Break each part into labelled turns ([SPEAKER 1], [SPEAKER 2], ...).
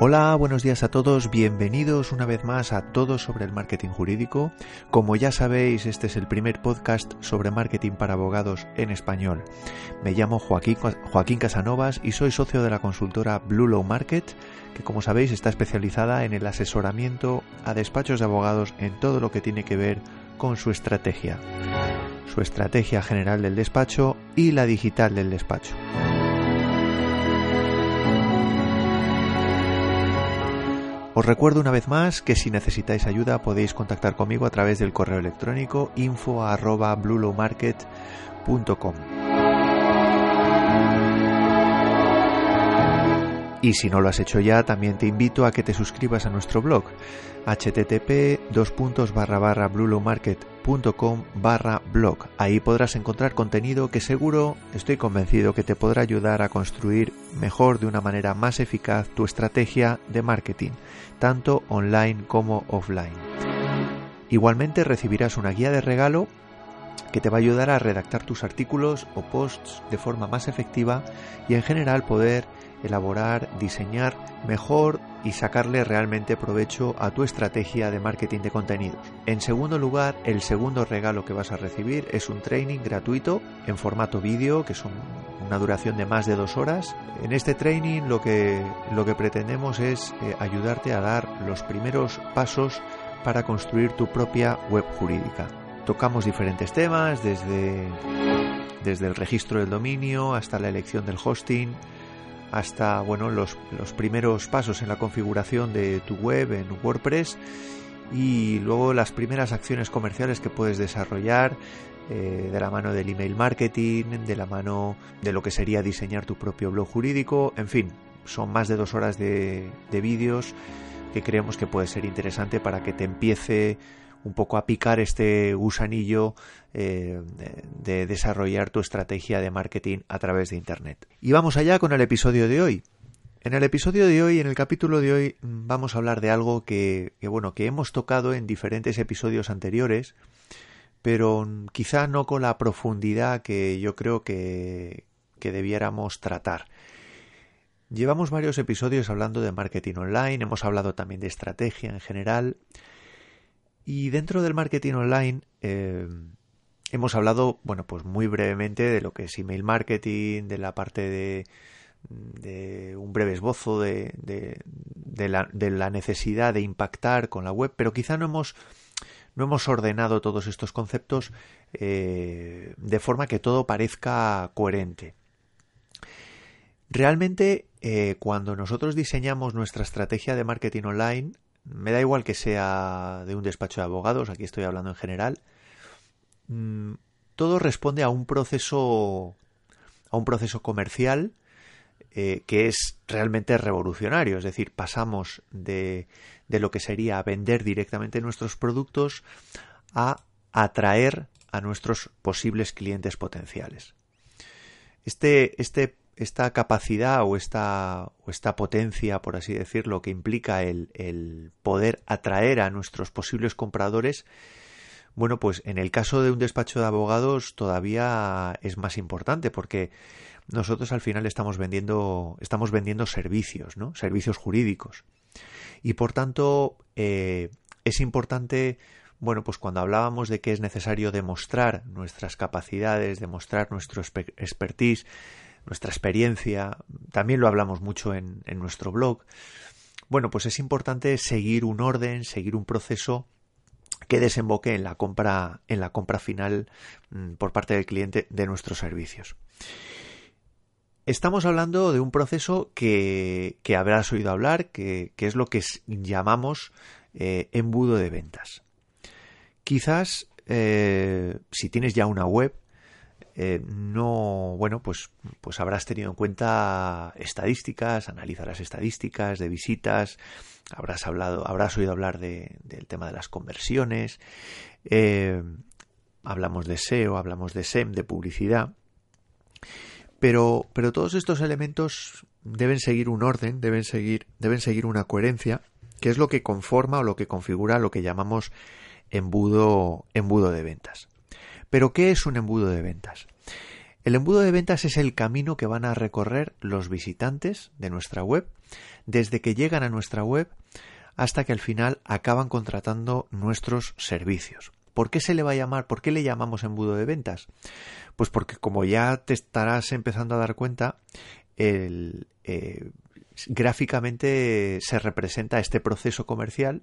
[SPEAKER 1] Hola, buenos días a todos, bienvenidos una vez más a Todo sobre el Marketing Jurídico. Como ya sabéis, este es el primer podcast sobre marketing para abogados en español. Me llamo Joaquín, Joaquín Casanovas y soy socio de la consultora Blue Low Market, que como sabéis está especializada en el asesoramiento a despachos de abogados en todo lo que tiene que ver con su estrategia. Su estrategia general del despacho y la digital del despacho. Os recuerdo una vez más que si necesitáis ayuda podéis contactar conmigo a través del correo electrónico info Y si no lo has hecho ya, también te invito a que te suscribas a nuestro blog http bluelowmarket.com barra blog. Ahí podrás encontrar contenido que seguro, estoy convencido, que te podrá ayudar a construir mejor de una manera más eficaz tu estrategia de marketing, tanto online como offline. Igualmente recibirás una guía de regalo que te va a ayudar a redactar tus artículos o posts de forma más efectiva y en general poder elaborar, diseñar mejor y sacarle realmente provecho a tu estrategia de marketing de contenidos. En segundo lugar, el segundo regalo que vas a recibir es un training gratuito en formato vídeo, que son una duración de más de dos horas. En este training lo que, lo que pretendemos es eh, ayudarte a dar los primeros pasos para construir tu propia web jurídica. Tocamos diferentes temas, desde, desde el registro del dominio hasta la elección del hosting, hasta bueno, los, los, primeros pasos en la configuración de tu web en WordPress y luego las primeras acciones comerciales que puedes desarrollar eh, de la mano del email marketing, de la mano de lo que sería diseñar tu propio blog jurídico, en fin, son más de dos horas de, de vídeos que creemos que puede ser interesante para que te empiece un poco a picar este gusanillo eh, de desarrollar tu estrategia de marketing a través de Internet. Y vamos allá con el episodio de hoy. En el episodio de hoy, en el capítulo de hoy, vamos a hablar de algo que, bueno, que hemos tocado en diferentes episodios anteriores, pero quizá no con la profundidad que yo creo que, que debiéramos tratar. Llevamos varios episodios hablando de marketing online, hemos hablado también de estrategia en general, y dentro del marketing online eh, hemos hablado, bueno, pues muy brevemente de lo que es email marketing, de la parte de, de un breve esbozo de, de, la, necesidad de impactar con la web, pero quizá no hemos, no hemos ordenado todos estos conceptos eh, de forma que todo parezca coherente. Realmente, eh, cuando nosotros diseñamos nuestra estrategia de marketing online, me da igual que sea de un despacho de abogados, aquí estoy hablando en general, mm, todo responde a un proceso a un proceso comercial eh, que es realmente revolucionario, es decir, pasamos de, de lo que sería vender directamente nuestros productos a atraer a nuestros posibles clientes potenciales. Este, este esta capacidad o esta, o esta potencia, por así decirlo, que implica el, el poder atraer a nuestros posibles compradores, bueno, pues en el caso de un despacho de abogados todavía es más importante porque nosotros al final estamos vendiendo, estamos vendiendo servicios, ¿no? Servicios jurídicos. Y por tanto, eh, es importante, bueno, pues cuando hablábamos de que es necesario demostrar nuestras capacidades, demostrar nuestro expertise, nuestra experiencia, también lo hablamos mucho en, nuestro blog. Bueno, pues es importante seguir un orden, seguir un proceso que desemboque en la compra, en la compra final mm, por parte del cliente de nuestros servicios. Estamos hablando de un proceso que, habrás oído hablar, que, es lo que llamamos eh, embudo de ventas. Quizás eh, si tienes ya una web, eh, no, bueno, pues, pues habrás tenido en cuenta estadísticas, analizarás estadísticas de visitas, habrás hablado, habrás oído hablar de, del tema de las conversiones, eh, hablamos de SEO, hablamos de SEM, de publicidad, pero, pero todos estos elementos deben seguir un orden, deben seguir, deben seguir una coherencia, que es lo que conforma o lo que configura lo que llamamos embudo, embudo de ventas. Pero, ¿qué es un embudo de ventas? El embudo de ventas es el camino que van a recorrer los visitantes de nuestra web desde que llegan a nuestra web hasta que al final acaban contratando nuestros servicios. ¿Por qué se le va a llamar? ¿Por qué le llamamos embudo de ventas? Pues porque como ya te estarás empezando a dar cuenta, el, eh, gráficamente se representa este proceso comercial,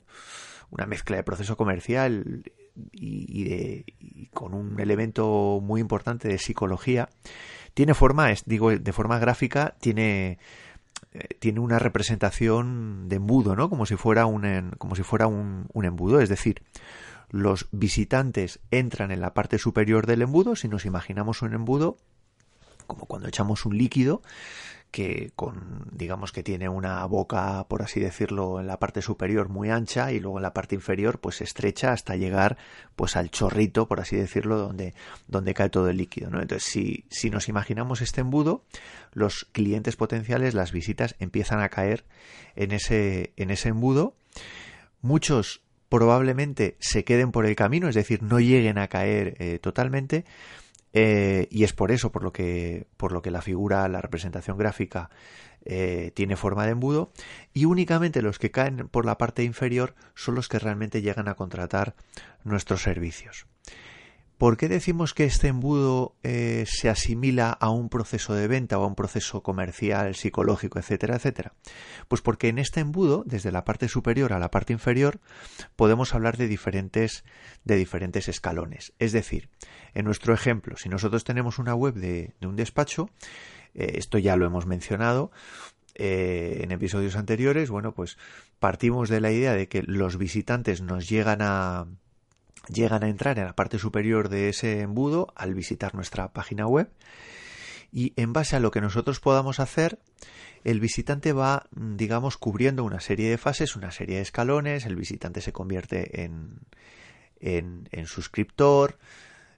[SPEAKER 1] una mezcla de proceso comercial y, de, con un elemento muy importante de psicología. Tiene forma, digo, de forma gráfica, tiene eh, tiene una representación de embudo, ¿no? Como si fuera un, como si fuera un, embudo, es decir, los visitantes entran en la parte superior del embudo, si nos imaginamos un embudo, como cuando echamos un líquido, que con digamos que tiene una boca por así decirlo en la parte superior muy ancha y luego en la parte inferior pues estrecha hasta llegar pues al chorrito por así decirlo donde donde cae todo el líquido ¿no? entonces si, si nos imaginamos este embudo los clientes potenciales las visitas empiezan a caer en ese en ese embudo muchos probablemente se queden por el camino es decir no lleguen a caer eh, totalmente eh, y es por eso por lo que por lo que la figura la representación gráfica eh, tiene forma de embudo y únicamente los que caen por la parte inferior son los que realmente llegan a contratar nuestros servicios ¿Por qué decimos que este embudo eh, se asimila a un proceso de venta o a un proceso comercial, psicológico, etcétera, etcétera? Pues porque en este embudo, desde la parte superior a la parte inferior, podemos hablar de diferentes, de diferentes escalones. Es decir, en nuestro ejemplo, si nosotros tenemos una web de, un despacho, eh, esto ya lo hemos mencionado, eh, en episodios anteriores, bueno, pues partimos de la idea de que los visitantes nos llegan a, llegan a entrar en la parte superior de ese embudo al visitar nuestra página web y en base a lo que nosotros podamos hacer, el visitante va, digamos, cubriendo una serie de fases, una serie de escalones, el visitante se convierte en, en, suscriptor,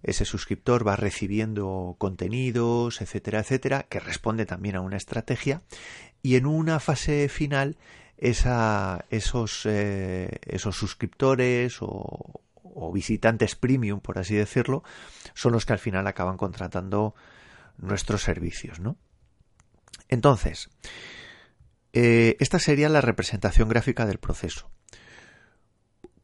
[SPEAKER 1] ese suscriptor va recibiendo contenidos, etcétera, etcétera, que responde también a una estrategia y en una fase final esa, esos, eh, esos suscriptores o, o visitantes premium, por así decirlo, son los que al final acaban contratando nuestros servicios, ¿no? Entonces, eh, esta sería la representación gráfica del proceso.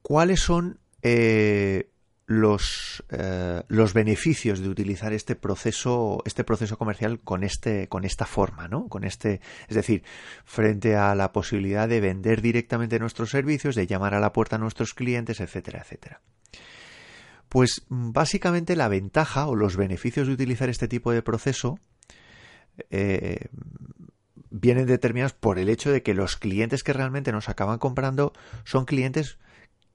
[SPEAKER 1] ¿Cuáles son eh, los, eh, los beneficios de utilizar este proceso, este proceso comercial con este, con esta forma, ¿no? Con este, es decir, frente a la posibilidad de vender directamente nuestros servicios, de llamar a la puerta a nuestros clientes, etcétera, etcétera. Pues básicamente la ventaja o los beneficios de utilizar este tipo de proceso eh, vienen determinados por el hecho de que los clientes que realmente nos acaban comprando son clientes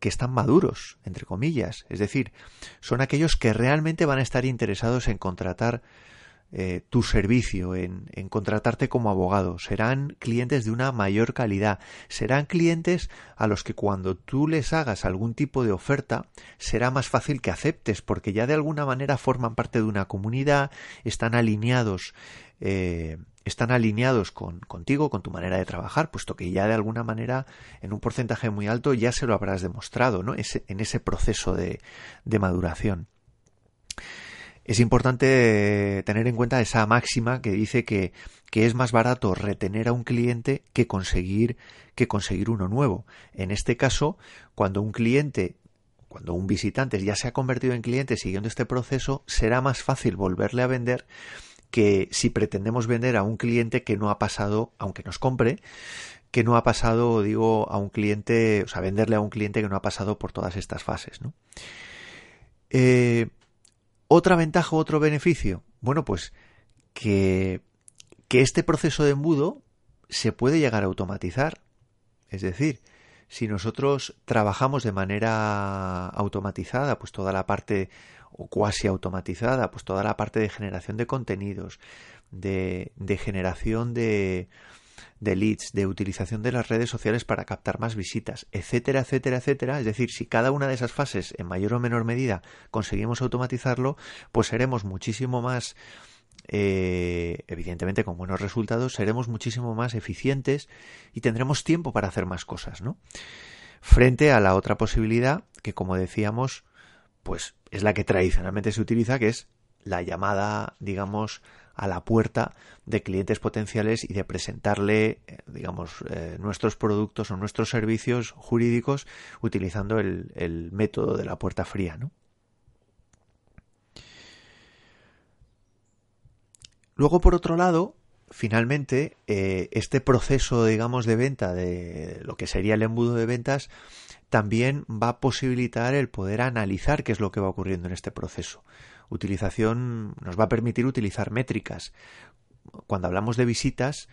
[SPEAKER 1] que están maduros, entre comillas. Es decir, son aquellos que realmente van a estar interesados en contratar eh, tu servicio, en, en, contratarte como abogado. Serán clientes de una mayor calidad. Serán clientes a los que cuando tú les hagas algún tipo de oferta será más fácil que aceptes porque ya de alguna manera forman parte de una comunidad, están alineados. Eh, están alineados con, contigo, con tu manera de trabajar, puesto que ya de alguna manera, en un porcentaje muy alto, ya se lo habrás demostrado, ¿no? en ese proceso de, de maduración es importante tener en cuenta esa máxima que dice que, que, es más barato retener a un cliente que conseguir, que conseguir uno nuevo. En este caso, cuando un cliente, cuando un visitante ya se ha convertido en cliente siguiendo este proceso, será más fácil volverle a vender que si pretendemos vender a un cliente que no ha pasado, aunque nos compre, que no ha pasado, digo, a un cliente, o sea, venderle a un cliente que no ha pasado por todas estas fases, ¿no? Eh, ¿Otra ventaja otro beneficio? Bueno, pues que, que este proceso de embudo se puede llegar a automatizar. Es decir, si nosotros trabajamos de manera automatizada, pues toda la parte o cuasi automatizada, pues toda la parte de generación de contenidos, de, de generación de, de leads, de utilización de las redes sociales para captar más visitas, etcétera, etcétera, etcétera. Es decir, si cada una de esas fases en mayor o menor medida conseguimos automatizarlo, pues seremos muchísimo más eh, evidentemente con buenos resultados, seremos muchísimo más eficientes y tendremos tiempo para hacer más cosas, ¿no? Frente a la otra posibilidad que, como decíamos, pues es la que tradicionalmente se utiliza, que es la llamada, digamos, a la puerta de clientes potenciales y de presentarle, eh, digamos, eh, nuestros productos o nuestros servicios jurídicos utilizando el, el método de la puerta fría, ¿no? Luego, por otro lado, finalmente, eh, este proceso, digamos, de venta de lo que sería el embudo de ventas, también va a posibilitar el poder analizar qué es lo que va ocurriendo en este proceso. Utilización nos va a permitir utilizar métricas. Cuando hablamos de visitas,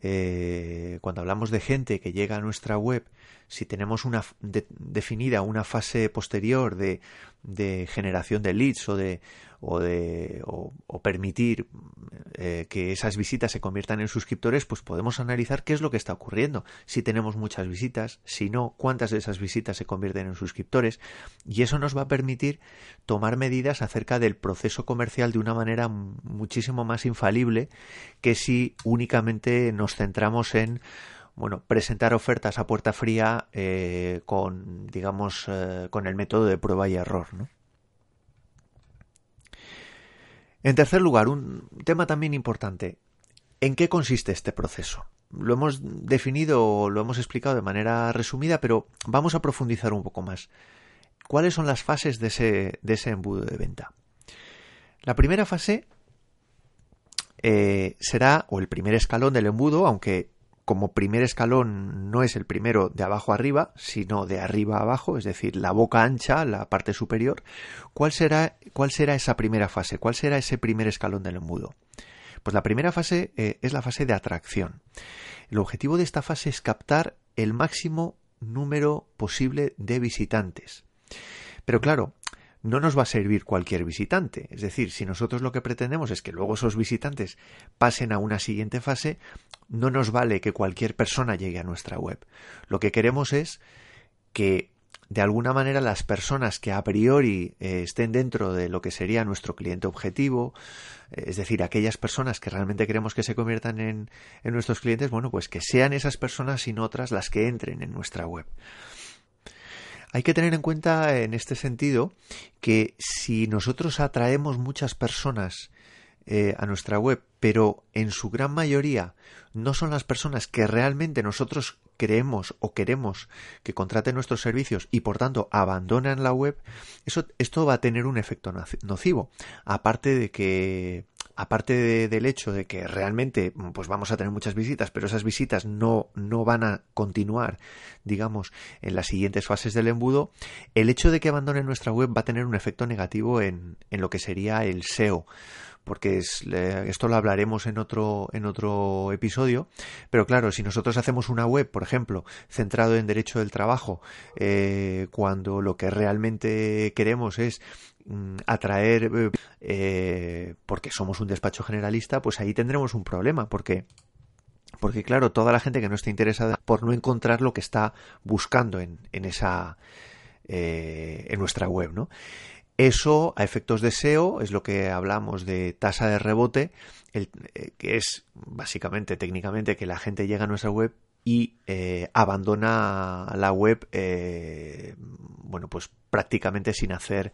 [SPEAKER 1] eh, cuando hablamos de gente que llega a nuestra web, si tenemos una definida una fase posterior de, de generación de leads o de o, de, o, permitir eh, que esas visitas se conviertan en suscriptores, pues podemos analizar qué es lo que está ocurriendo. Si tenemos muchas visitas, si no, cuántas de esas visitas se convierten en suscriptores. Y eso nos va a permitir tomar medidas acerca del proceso comercial de una manera muchísimo más infalible que si únicamente nos centramos en bueno, presentar ofertas a puerta fría eh, con, digamos, eh, con el método de prueba y error, ¿no? En tercer lugar, un tema también importante. ¿En qué consiste este proceso? Lo hemos definido lo hemos explicado de manera resumida, pero vamos a profundizar un poco más. ¿Cuáles son las fases de ese, de ese embudo de venta? La primera fase eh, será, o el primer escalón del embudo, aunque como primer escalón no es el primero de abajo arriba, sino de arriba abajo, es decir, la boca ancha, la parte superior, ¿cuál será, cuál será esa primera fase? ¿Cuál será ese primer escalón del embudo? Pues la primera fase eh, es la fase de atracción. El objetivo de esta fase es captar el máximo número posible de visitantes. Pero claro, no nos va a servir cualquier visitante. Es decir, si nosotros lo que pretendemos es que luego esos visitantes pasen a una siguiente fase, no nos vale que cualquier persona llegue a nuestra web. Lo que queremos es que de alguna manera las personas que a priori eh, estén dentro de lo que sería nuestro cliente objetivo, eh, es decir, aquellas personas que realmente queremos que se conviertan en, en nuestros clientes, bueno, pues que sean esas personas y no otras las que entren en nuestra web. Hay que tener en cuenta en este sentido que si nosotros atraemos muchas personas eh, a nuestra web, pero en su gran mayoría no son las personas que realmente nosotros creemos o queremos que contraten nuestros servicios y por tanto abandonan la web, eso, esto va a tener un efecto nocivo. Aparte de que aparte del hecho de que realmente pues vamos a tener muchas visitas, pero esas visitas no, no van a continuar, digamos, en las siguientes fases del embudo, el hecho de que abandonen nuestra web va a tener un efecto negativo en, en lo que sería el SEO porque esto lo hablaremos en otro, en otro episodio, pero claro, si nosotros hacemos una web, por ejemplo, centrado en derecho del trabajo, eh, cuando lo que realmente queremos es Mm, atraer eh, porque somos un despacho generalista, pues ahí tendremos un problema, porque porque claro, toda la gente que no esté interesada por no encontrar lo que está buscando en, en esa eh, en nuestra web, ¿no? Eso a efectos de SEO es lo que hablamos de tasa de rebote, eh, que es básicamente técnicamente que la gente llega a nuestra web y eh, abandona la web eh, bueno pues prácticamente sin hacer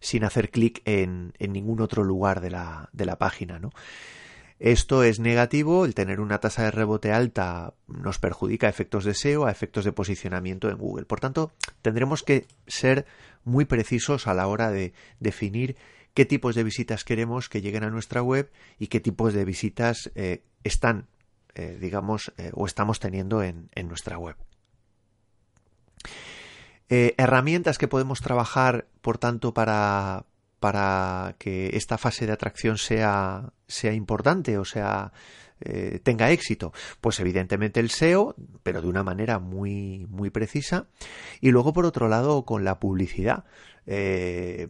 [SPEAKER 1] sin hacer clic en, en, ningún otro lugar de la, de la página ¿no? Esto es negativo el tener una tasa de rebote alta nos perjudica a efectos de SEO a efectos de posicionamiento en Google por tanto tendremos que ser muy precisos a la hora de definir qué tipos de visitas queremos que lleguen a nuestra web y qué tipos de visitas eh, están eh, digamos, eh, o estamos teniendo en, nuestra web. Herramientas que podemos trabajar, por tanto, para, para que esta fase de atracción sea, sea importante o sea tenga éxito? Pues evidentemente el SEO, pero de una manera muy, muy precisa. Y luego, por otro lado, con la publicidad. Eh,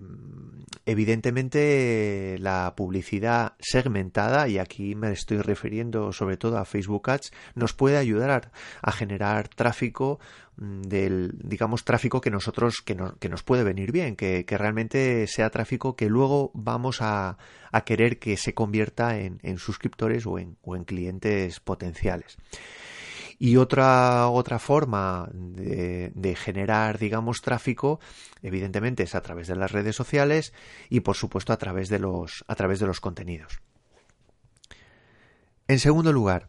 [SPEAKER 1] evidentemente la publicidad segmentada, y aquí me estoy refiriendo sobre todo a Facebook Ads, nos puede ayudar a, generar tráfico del, digamos, tráfico que nosotros, que, que nos puede venir bien, que, realmente sea tráfico que luego vamos a, a querer que se convierta en, en suscriptores o en, o en clientes potenciales. Y otra, otra forma de, de, generar, digamos, tráfico, evidentemente, es a través de las redes sociales y, por supuesto, a través de los, a través de los contenidos. En segundo lugar,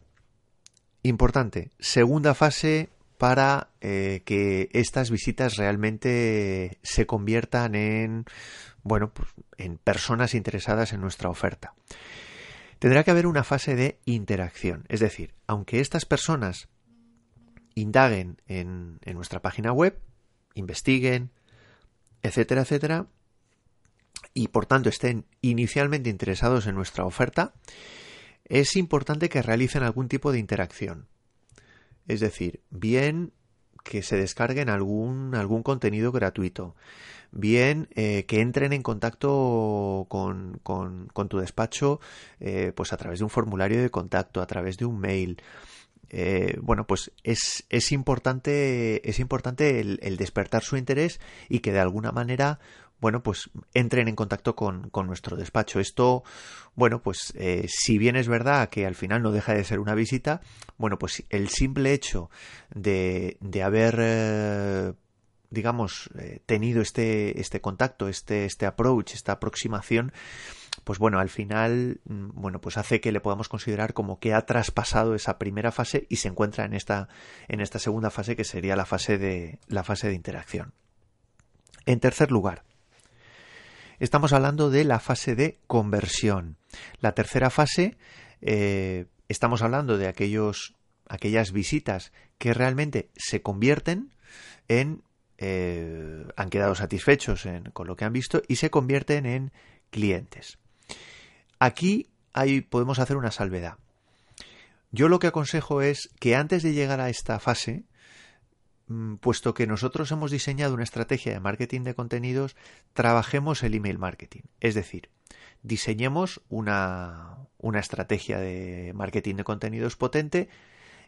[SPEAKER 1] importante, segunda fase para eh, que estas visitas realmente se conviertan en bueno pues, en personas interesadas en nuestra oferta. Tendrá que haber una fase de interacción, es decir, aunque estas personas indaguen en, en nuestra página web, investiguen, etcétera, etcétera, y por tanto estén inicialmente interesados en nuestra oferta, es importante que realicen algún tipo de interacción. Es decir, bien que se descarguen algún, algún contenido gratuito, bien eh, que entren en contacto con, con, tu despacho eh, pues a través de un formulario de contacto, a través de un mail. Eh, bueno, pues es, es importante, es importante el, despertar su interés y que de alguna manera bueno, pues entren en contacto con, nuestro despacho. Esto, bueno, pues eh, si bien es verdad que al final no deja de ser una visita, bueno, pues el simple hecho de, de haber, eh, digamos, eh, tenido este, este contacto, este, este approach, esta aproximación, pues bueno, al final, mm, bueno, pues hace que le podamos considerar como que ha traspasado esa primera fase y se encuentra en esta, en esta segunda fase que sería la fase de, la fase de interacción. En tercer lugar, Estamos hablando de la fase de conversión. La tercera fase, eh, estamos hablando de aquellos, aquellas visitas que realmente se convierten en eh, han quedado satisfechos con lo que han visto y se convierten en clientes. Aquí ahí podemos hacer una salvedad. Yo lo que aconsejo es que antes de llegar a esta fase, puesto que nosotros hemos diseñado una estrategia de marketing de contenidos, trabajemos el email marketing. Es decir, diseñemos una, una estrategia de marketing de contenidos potente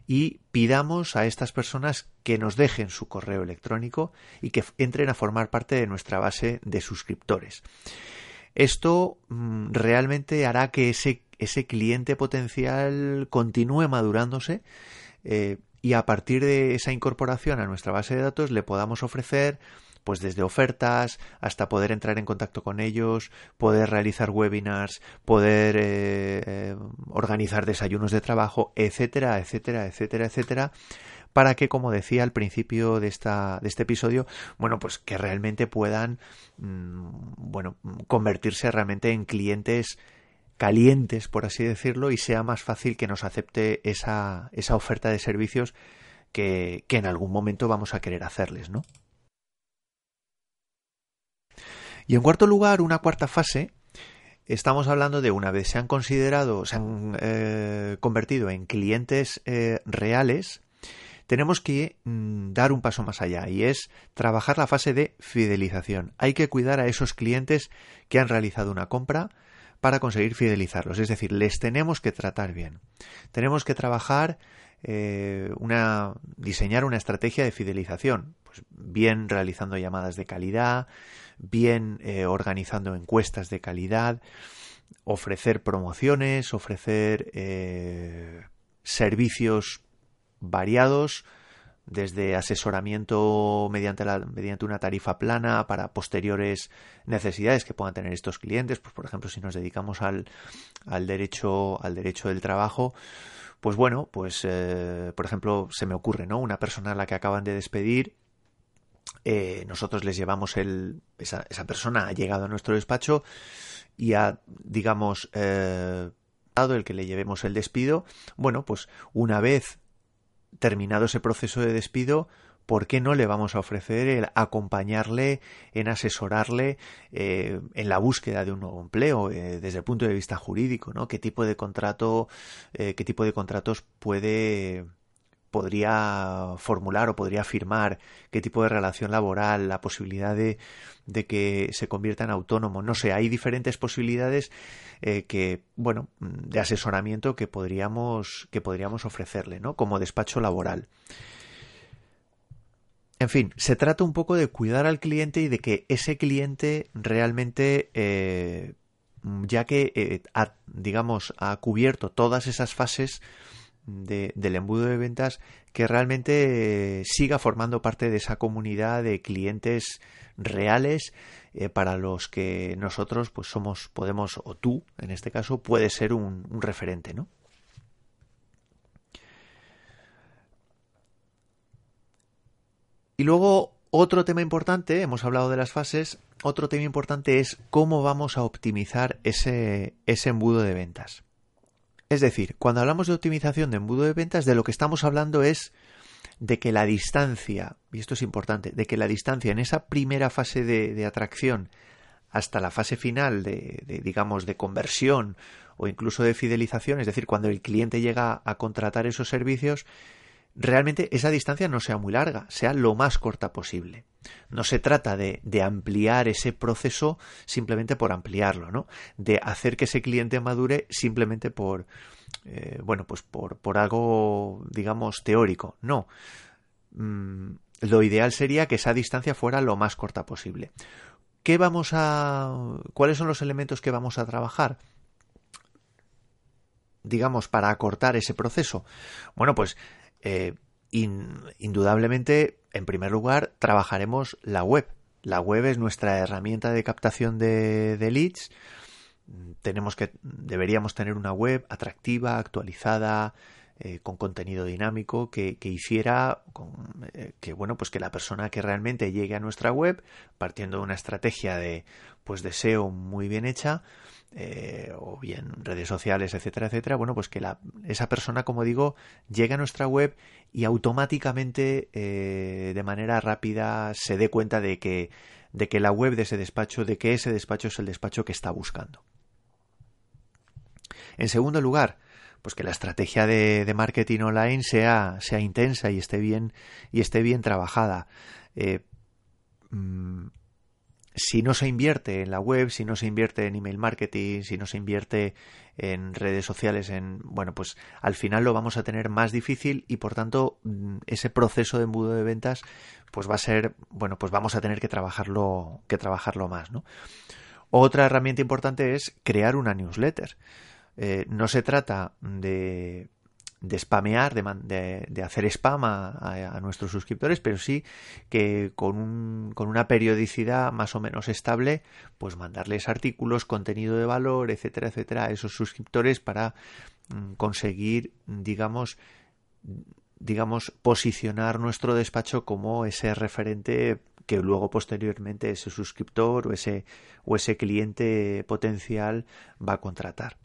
[SPEAKER 1] y pidamos a estas personas que nos dejen su correo electrónico y que entren a formar parte de nuestra base de suscriptores. Esto mm, realmente hará que ese, ese cliente potencial continúe madurándose eh, y a partir de esa incorporación a nuestra base de datos le podamos ofrecer pues desde ofertas hasta poder entrar en contacto con ellos, poder realizar webinars, poder eh, eh, organizar desayunos de trabajo, etcétera, etcétera, etcétera, etcétera, para que, como decía al principio de, esta, de este episodio, bueno, pues que realmente puedan, mm, bueno, convertirse realmente en clientes calientes, por así decirlo, y sea más fácil que nos acepte esa, esa oferta de servicios que, que en algún momento vamos a querer hacerles, ¿no? Y en cuarto lugar, una cuarta fase, estamos hablando de una vez se han considerado, se han eh, convertido en clientes eh, reales, tenemos que mm, dar un paso más allá y es trabajar la fase de fidelización. Hay que cuidar a esos clientes que han realizado una compra, para conseguir fidelizarlos. Es decir, les tenemos que tratar bien. Tenemos que trabajar eh, una, diseñar una estrategia de fidelización. Pues bien realizando llamadas de calidad, bien eh, organizando encuestas de calidad, ofrecer promociones, ofrecer eh, servicios variados, desde asesoramiento mediante, mediante una tarifa plana para posteriores necesidades que puedan tener estos clientes, pues por ejemplo si nos dedicamos al, al derecho al derecho del trabajo, pues bueno, pues eh, por ejemplo se me ocurre, ¿no? Una persona a la que acaban de despedir eh, nosotros les llevamos el esa, esa, persona ha llegado a nuestro despacho y ha digamos eh, dado el que le llevemos el despido bueno pues una vez terminado ese proceso de despido, ¿por qué no le vamos a ofrecer el acompañarle, en asesorarle eh, en la búsqueda de un nuevo empleo eh, desde el punto de vista jurídico, ¿no? ¿Qué tipo de contrato, eh, qué tipo de contratos puede podría formular o podría firmar, qué tipo de relación laboral, la posibilidad de, de que se convierta en autónomo, no sé, hay diferentes posibilidades eh, que, bueno, de asesoramiento que podríamos, que podríamos ofrecerle, ¿no? Como despacho laboral. En fin, se trata un poco de cuidar al cliente y de que ese cliente realmente, eh, ya que, eh, ha, digamos, ha cubierto todas esas fases, del embudo de ventas que realmente eh, siga formando parte de esa comunidad de clientes reales eh, para los que nosotros pues somos podemos o tú en este caso puedes ser un, un referente no y luego otro tema importante hemos hablado de las fases otro tema importante es cómo vamos a optimizar ese, ese embudo de ventas es decir, cuando hablamos de optimización de embudo de ventas, de lo que estamos hablando es de que la distancia, y esto es importante, de que la distancia en esa primera fase de, atracción hasta la fase final de, digamos, de conversión o incluso de fidelización, es decir, cuando el cliente llega a contratar esos servicios, realmente esa distancia no sea muy larga, sea lo más corta posible. No se trata de, ampliar ese proceso simplemente por ampliarlo, ¿no? De hacer que ese cliente madure simplemente por, eh, bueno, pues por, algo, digamos, teórico. No. Mm, lo ideal sería que esa distancia fuera lo más corta posible. ¿Qué vamos a. ¿Cuáles son los elementos que vamos a trabajar? digamos, para acortar ese proceso? Bueno, pues eh, indudablemente, en primer lugar, trabajaremos la web. La web es nuestra herramienta de captación de, leads. Tenemos que, deberíamos tener una web atractiva, actualizada, eh, con contenido dinámico que, hiciera eh, que bueno pues que la persona que realmente llegue a nuestra web partiendo de una estrategia de pues de SEO muy bien hecha eh, o bien redes sociales, etcétera, etcétera, bueno, pues que esa persona, como digo, llegue a nuestra web y automáticamente, eh, de manera rápida, se dé cuenta de que, de que la web de ese despacho, de que ese despacho es el despacho que está buscando. En segundo lugar, pues que la estrategia de, marketing online sea, sea intensa y esté bien, y esté bien trabajada. Eh, mm, si no se invierte en la web, si no se invierte en email marketing, si no se invierte en redes sociales, en bueno, pues al final lo vamos a tener más difícil y por tanto mm, ese proceso de embudo de ventas pues va a ser, bueno, pues vamos a tener que trabajarlo que trabajarlo más. Otra herramienta importante es crear una newsletter. Eh, no se trata de de spamear, de, hacer spam a, nuestros suscriptores, pero sí que con, un, con una periodicidad más o menos estable, pues mandarles artículos, contenido de valor, etcétera, etcétera, a esos suscriptores para mm, conseguir, digamos, digamos, posicionar nuestro despacho como ese referente que luego posteriormente ese suscriptor o ese, o ese cliente potencial va a contratar.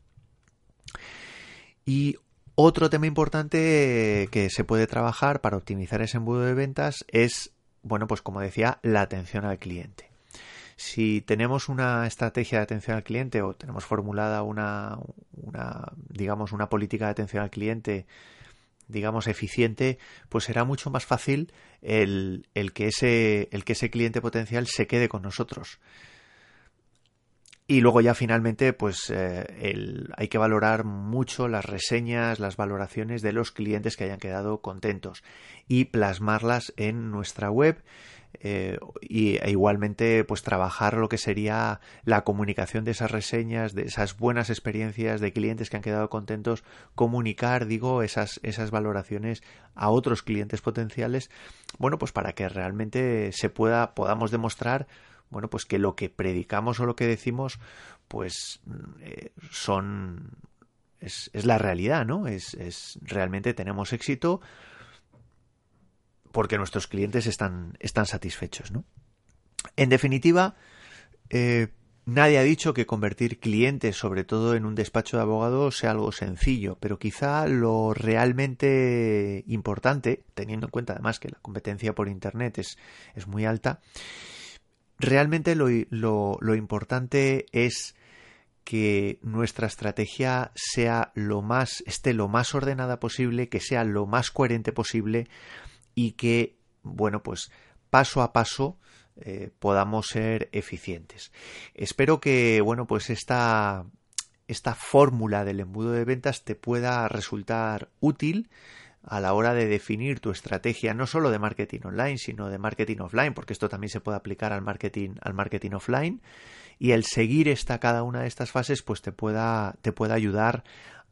[SPEAKER 1] Y otro tema importante que se puede trabajar para optimizar ese embudo de ventas es, bueno, pues como decía, la atención al cliente. Si tenemos una estrategia de atención al cliente o tenemos formulada una, digamos, una política de atención al cliente digamos, eficiente, pues será mucho más fácil el que ese cliente potencial se quede con nosotros. Y luego ya finalmente, pues eh, hay que valorar mucho las reseñas, las valoraciones de los clientes que hayan quedado contentos y plasmarlas en nuestra web. Eh, y, e igualmente pues trabajar lo que sería la comunicación de esas reseñas, de esas buenas experiencias de clientes que han quedado contentos, comunicar, digo, esas, esas valoraciones a otros clientes potenciales, bueno, pues para que realmente se pueda, podamos demostrar bueno, pues que lo que predicamos o lo que decimos, pues eh, son es, la realidad, ¿no? Es, es, realmente tenemos éxito porque nuestros clientes están, están satisfechos, ¿no? En definitiva, eh, nadie ha dicho que convertir clientes, sobre todo en un despacho de abogados, sea algo sencillo, pero quizá lo realmente importante, teniendo en cuenta además que la competencia por Internet es, es muy alta, realmente lo, lo, importante es que nuestra estrategia sea lo más, esté lo más ordenada posible, que sea lo más coherente posible y que, bueno, pues paso a paso eh, podamos ser eficientes. Espero que, bueno, pues esta, esta fórmula del embudo de ventas te pueda resultar útil a la hora de definir tu estrategia no solo de marketing online, sino de marketing offline, porque esto también se puede aplicar al marketing, al marketing offline, y el seguir esta cada una de estas fases, pues te pueda, te pueda ayudar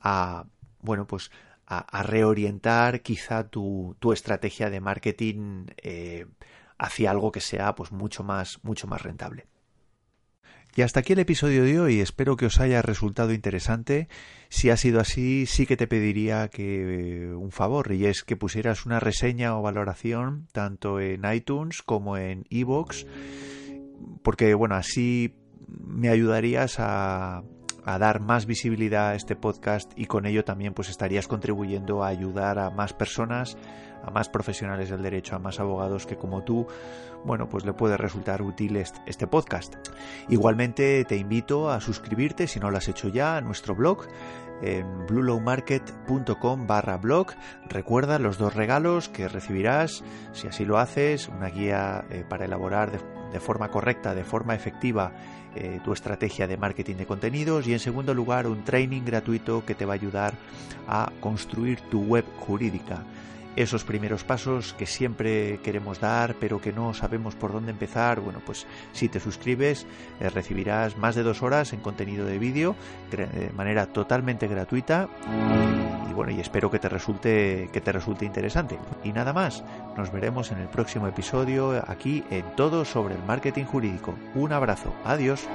[SPEAKER 1] a bueno, pues a, reorientar quizá tu, tu, estrategia de marketing eh, hacia algo que sea pues mucho más, mucho más rentable. Y hasta aquí el episodio de hoy. Espero que os haya resultado interesante. Si ha sido así, sí que te pediría que un favor y es que pusieras una reseña o valoración tanto en iTunes como en iVoox, porque bueno, así me ayudarías a, a dar más visibilidad a este podcast y con ello también pues estarías contribuyendo a ayudar a más personas a más profesionales del derecho, a más abogados que como tú, bueno, pues le puede resultar útil este podcast. Igualmente te invito a suscribirte, si no lo has hecho ya, a nuestro blog en bluelowmarket.com barra blog. Recuerda los dos regalos que recibirás, si así lo haces, una guía eh, para elaborar de, forma correcta, de forma efectiva, eh, tu estrategia de marketing de contenidos y en segundo lugar un training gratuito que te va a ayudar a construir tu web jurídica esos primeros pasos que siempre queremos dar pero que no sabemos por dónde empezar, bueno, pues si te suscribes eh, recibirás más de dos horas en contenido de vídeo de manera totalmente gratuita y, bueno, y espero que te resulte que te resulte interesante. Y nada más, nos veremos en el próximo episodio aquí en Todo sobre el marketing jurídico. Un abrazo, adiós.